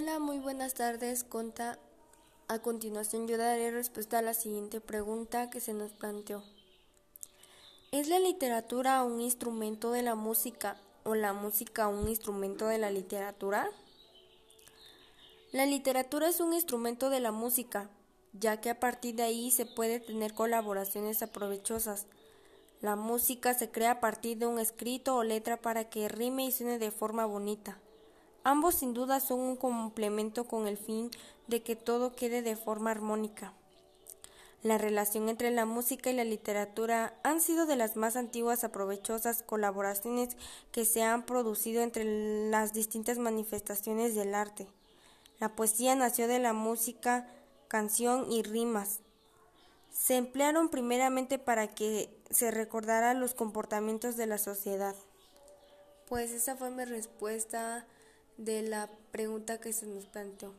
Hola, muy buenas tardes. Conta. A continuación yo daré respuesta a la siguiente pregunta que se nos planteó. ¿Es la literatura un instrumento de la música o la música un instrumento de la literatura? La literatura es un instrumento de la música, ya que a partir de ahí se puede tener colaboraciones aprovechosas. La música se crea a partir de un escrito o letra para que rime y suene de forma bonita. Ambos sin duda son un complemento con el fin de que todo quede de forma armónica. La relación entre la música y la literatura han sido de las más antiguas aprovechosas colaboraciones que se han producido entre las distintas manifestaciones del arte. La poesía nació de la música, canción y rimas. Se emplearon primeramente para que se recordara los comportamientos de la sociedad. Pues esa fue mi respuesta de la pregunta que se nos planteó.